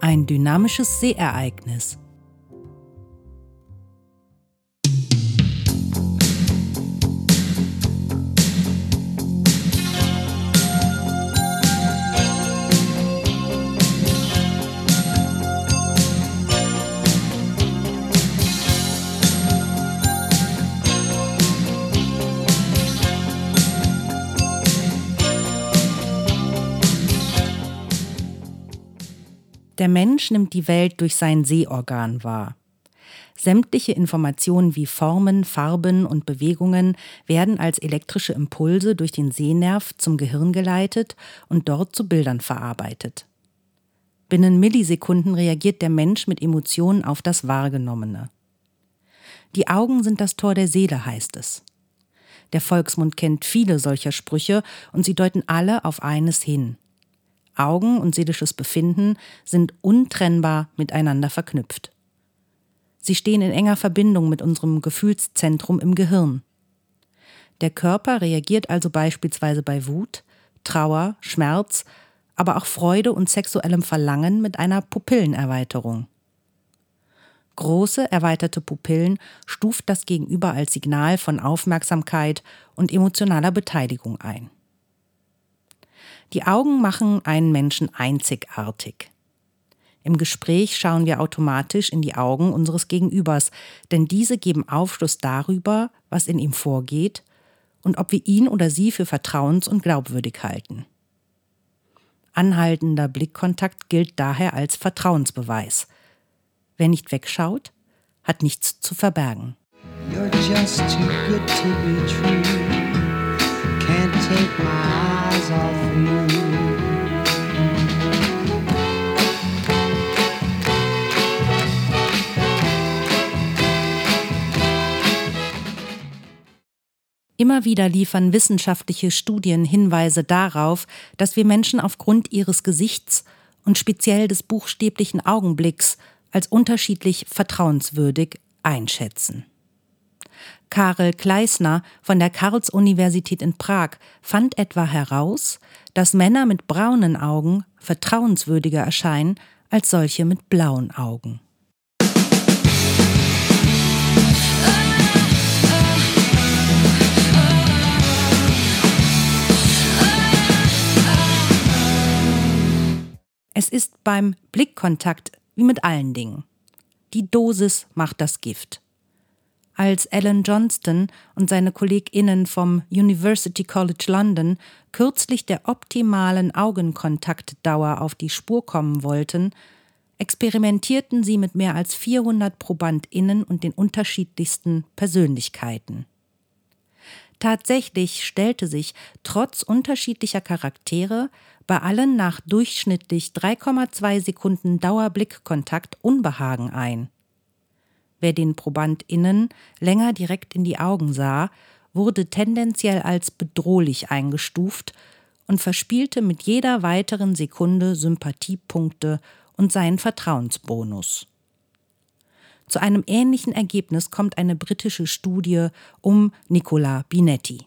ein dynamisches Seeereignis. Der Mensch nimmt die Welt durch sein Sehorgan wahr. Sämtliche Informationen wie Formen, Farben und Bewegungen werden als elektrische Impulse durch den Sehnerv zum Gehirn geleitet und dort zu Bildern verarbeitet. Binnen Millisekunden reagiert der Mensch mit Emotionen auf das Wahrgenommene. Die Augen sind das Tor der Seele, heißt es. Der Volksmund kennt viele solcher Sprüche und sie deuten alle auf eines hin. Augen und seelisches Befinden sind untrennbar miteinander verknüpft. Sie stehen in enger Verbindung mit unserem Gefühlszentrum im Gehirn. Der Körper reagiert also beispielsweise bei Wut, Trauer, Schmerz, aber auch Freude und sexuellem Verlangen mit einer Pupillenerweiterung. Große, erweiterte Pupillen stuft das Gegenüber als Signal von Aufmerksamkeit und emotionaler Beteiligung ein. Die Augen machen einen Menschen einzigartig. Im Gespräch schauen wir automatisch in die Augen unseres Gegenübers, denn diese geben Aufschluss darüber, was in ihm vorgeht und ob wir ihn oder sie für vertrauens- und glaubwürdig halten. Anhaltender Blickkontakt gilt daher als Vertrauensbeweis. Wer nicht wegschaut, hat nichts zu verbergen. You're just too good to be true. Take my eyes off Immer wieder liefern wissenschaftliche Studien Hinweise darauf, dass wir Menschen aufgrund ihres Gesichts und speziell des buchstäblichen Augenblicks als unterschiedlich vertrauenswürdig einschätzen. Karel Kleisner von der Karls-Universität in Prag fand etwa heraus, dass Männer mit braunen Augen vertrauenswürdiger erscheinen als solche mit blauen Augen. Es ist beim Blickkontakt wie mit allen Dingen. Die Dosis macht das Gift. Als Alan Johnston und seine KollegInnen vom University College London kürzlich der optimalen Augenkontaktdauer auf die Spur kommen wollten, experimentierten sie mit mehr als 400 ProbandInnen und den unterschiedlichsten Persönlichkeiten. Tatsächlich stellte sich trotz unterschiedlicher Charaktere bei allen nach durchschnittlich 3,2 Sekunden Dauerblickkontakt Unbehagen ein. Wer den ProbandInnen länger direkt in die Augen sah, wurde tendenziell als bedrohlich eingestuft und verspielte mit jeder weiteren Sekunde Sympathiepunkte und seinen Vertrauensbonus. Zu einem ähnlichen Ergebnis kommt eine britische Studie um Nicola Binetti.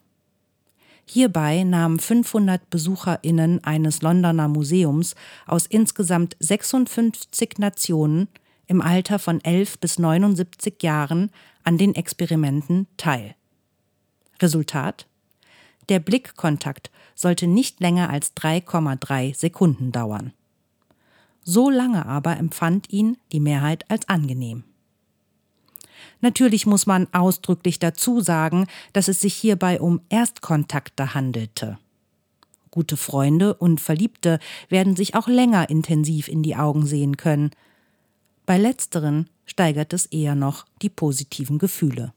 Hierbei nahmen 500 BesucherInnen eines Londoner Museums aus insgesamt 56 Nationen im Alter von 11 bis 79 Jahren an den Experimenten teil. Resultat? Der Blickkontakt sollte nicht länger als 3,3 Sekunden dauern. So lange aber empfand ihn die Mehrheit als angenehm. Natürlich muss man ausdrücklich dazu sagen, dass es sich hierbei um Erstkontakte handelte. Gute Freunde und Verliebte werden sich auch länger intensiv in die Augen sehen können. Bei letzteren steigert es eher noch die positiven Gefühle.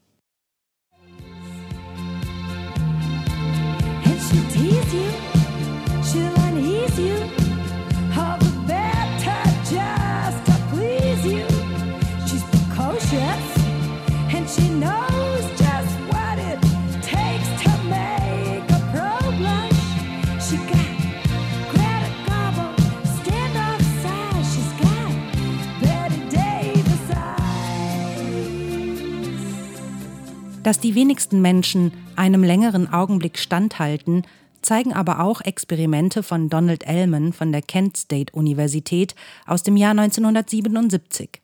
Dass die wenigsten Menschen einem längeren Augenblick standhalten, zeigen aber auch Experimente von Donald Ellman von der Kent State Universität aus dem Jahr 1977.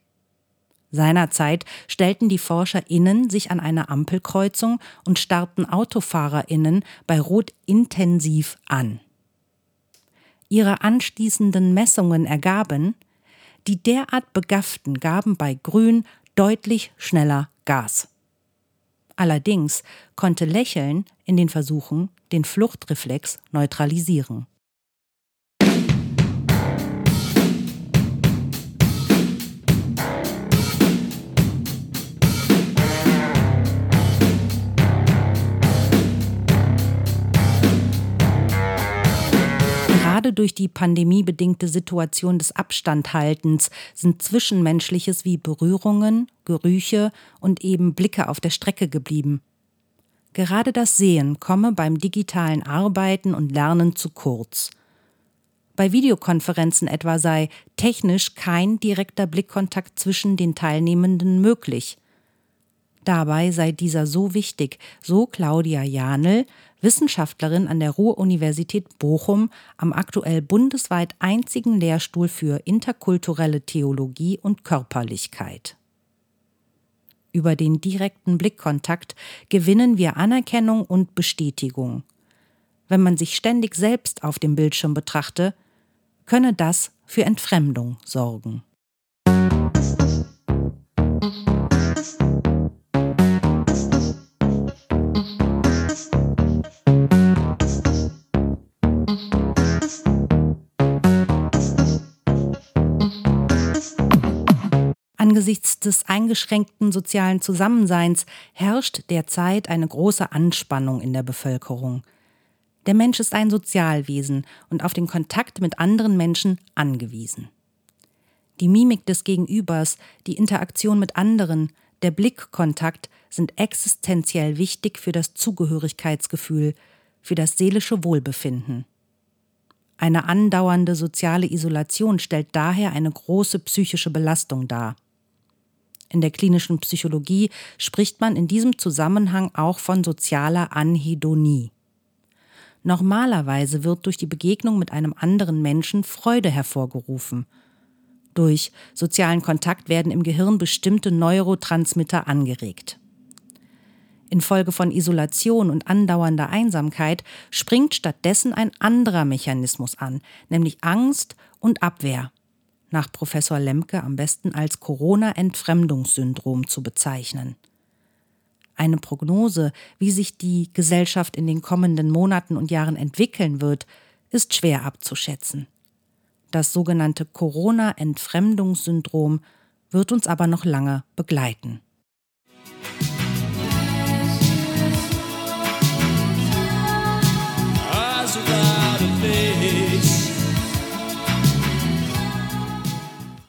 Seinerzeit stellten die ForscherInnen sich an einer Ampelkreuzung und starrten AutofahrerInnen bei Rot intensiv an. Ihre anschließenden Messungen ergaben, die derart Begafften gaben bei Grün deutlich schneller Gas. Allerdings konnte Lächeln in den Versuchen den Fluchtreflex neutralisieren. Gerade durch die pandemiebedingte Situation des Abstandhaltens sind Zwischenmenschliches wie Berührungen, Gerüche und eben Blicke auf der Strecke geblieben. Gerade das Sehen komme beim digitalen Arbeiten und Lernen zu kurz. Bei Videokonferenzen etwa sei technisch kein direkter Blickkontakt zwischen den Teilnehmenden möglich. Dabei sei dieser so wichtig, so Claudia Janel, Wissenschaftlerin an der Ruhr-Universität Bochum am aktuell bundesweit einzigen Lehrstuhl für interkulturelle Theologie und Körperlichkeit. Über den direkten Blickkontakt gewinnen wir Anerkennung und Bestätigung. Wenn man sich ständig selbst auf dem Bildschirm betrachte, könne das für Entfremdung sorgen. Angesichts des eingeschränkten sozialen Zusammenseins herrscht derzeit eine große Anspannung in der Bevölkerung. Der Mensch ist ein Sozialwesen und auf den Kontakt mit anderen Menschen angewiesen. Die Mimik des Gegenübers, die Interaktion mit anderen, der Blickkontakt sind existenziell wichtig für das Zugehörigkeitsgefühl, für das seelische Wohlbefinden. Eine andauernde soziale Isolation stellt daher eine große psychische Belastung dar. In der klinischen Psychologie spricht man in diesem Zusammenhang auch von sozialer Anhedonie. Normalerweise wird durch die Begegnung mit einem anderen Menschen Freude hervorgerufen. Durch sozialen Kontakt werden im Gehirn bestimmte Neurotransmitter angeregt. Infolge von Isolation und andauernder Einsamkeit springt stattdessen ein anderer Mechanismus an, nämlich Angst und Abwehr nach Professor Lemke am besten als Corona-Entfremdungssyndrom zu bezeichnen. Eine Prognose, wie sich die Gesellschaft in den kommenden Monaten und Jahren entwickeln wird, ist schwer abzuschätzen. Das sogenannte Corona-Entfremdungssyndrom wird uns aber noch lange begleiten.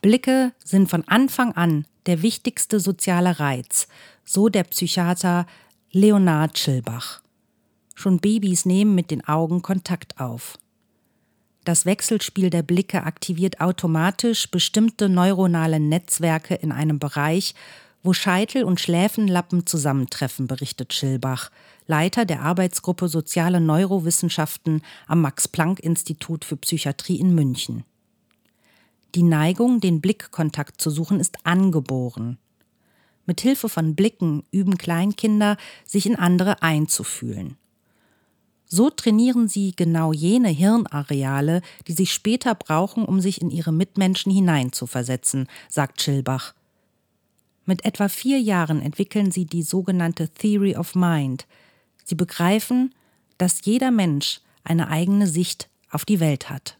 Blicke sind von Anfang an der wichtigste soziale Reiz, so der Psychiater Leonard Schilbach. Schon Babys nehmen mit den Augen Kontakt auf. Das Wechselspiel der Blicke aktiviert automatisch bestimmte neuronale Netzwerke in einem Bereich, wo Scheitel und Schläfenlappen zusammentreffen, berichtet Schilbach, Leiter der Arbeitsgruppe Soziale Neurowissenschaften am Max Planck Institut für Psychiatrie in München. Die Neigung, den Blickkontakt zu suchen, ist angeboren. Mit Hilfe von Blicken üben Kleinkinder, sich in andere einzufühlen. So trainieren sie genau jene Hirnareale, die sie später brauchen, um sich in ihre Mitmenschen hineinzuversetzen, sagt Schilbach. Mit etwa vier Jahren entwickeln sie die sogenannte Theory of Mind. Sie begreifen, dass jeder Mensch eine eigene Sicht auf die Welt hat.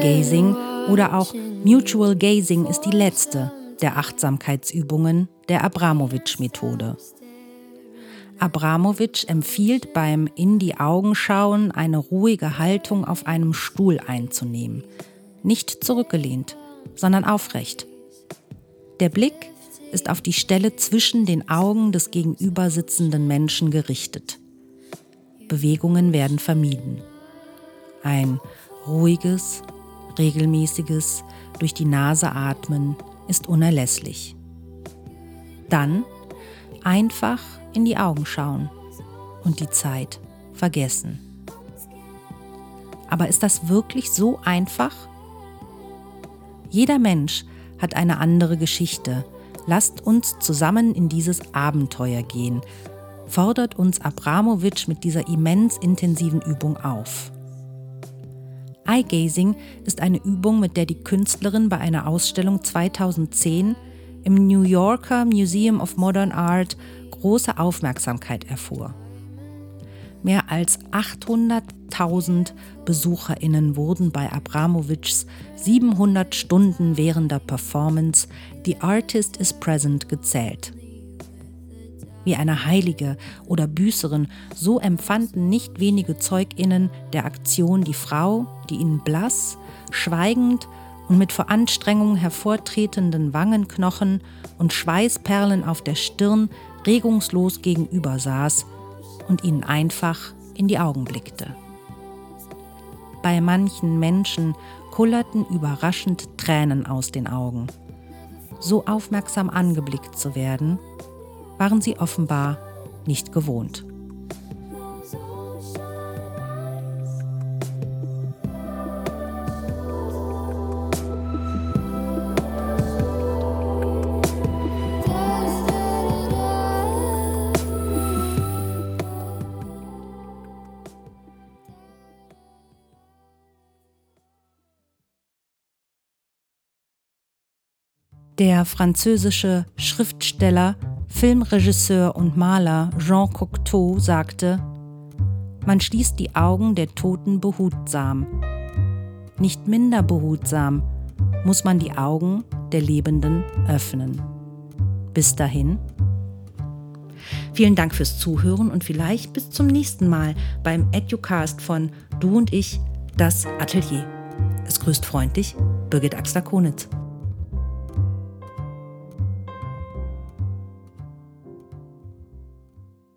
Eye-Gazing oder auch Mutual Gazing ist die letzte der Achtsamkeitsübungen der Abramowitsch-Methode. Abramowitsch empfiehlt beim In die Augen schauen eine ruhige Haltung auf einem Stuhl einzunehmen. Nicht zurückgelehnt, sondern aufrecht. Der Blick ist auf die Stelle zwischen den Augen des gegenüber sitzenden Menschen gerichtet. Bewegungen werden vermieden. Ein ruhiges, regelmäßiges durch die Nase atmen ist unerlässlich. Dann einfach in die Augen schauen und die Zeit vergessen. Aber ist das wirklich so einfach? Jeder Mensch hat eine andere Geschichte. Lasst uns zusammen in dieses Abenteuer gehen, fordert uns Abramowitsch mit dieser immens intensiven Übung auf. Eye-Gazing ist eine Übung, mit der die Künstlerin bei einer Ausstellung 2010 im New Yorker Museum of Modern Art große Aufmerksamkeit erfuhr. Mehr als 800.000 BesucherInnen wurden bei Abramowitschs 700 Stunden währender Performance The Artist is Present gezählt. Wie eine Heilige oder Büßerin, so empfanden nicht wenige ZeugInnen der Aktion die Frau, die ihnen blass, schweigend und mit vor Anstrengung hervortretenden Wangenknochen und Schweißperlen auf der Stirn regungslos gegenüber saß und ihnen einfach in die Augen blickte. Bei manchen Menschen kullerten überraschend Tränen aus den Augen. So aufmerksam angeblickt zu werden, waren sie offenbar nicht gewohnt. Der französische Schriftsteller, Filmregisseur und Maler Jean Cocteau sagte, man schließt die Augen der Toten behutsam. Nicht minder behutsam muss man die Augen der Lebenden öffnen. Bis dahin. Vielen Dank fürs Zuhören und vielleicht bis zum nächsten Mal beim Educast von Du und ich, das Atelier. Es grüßt freundlich Birgit Axler-Konitz.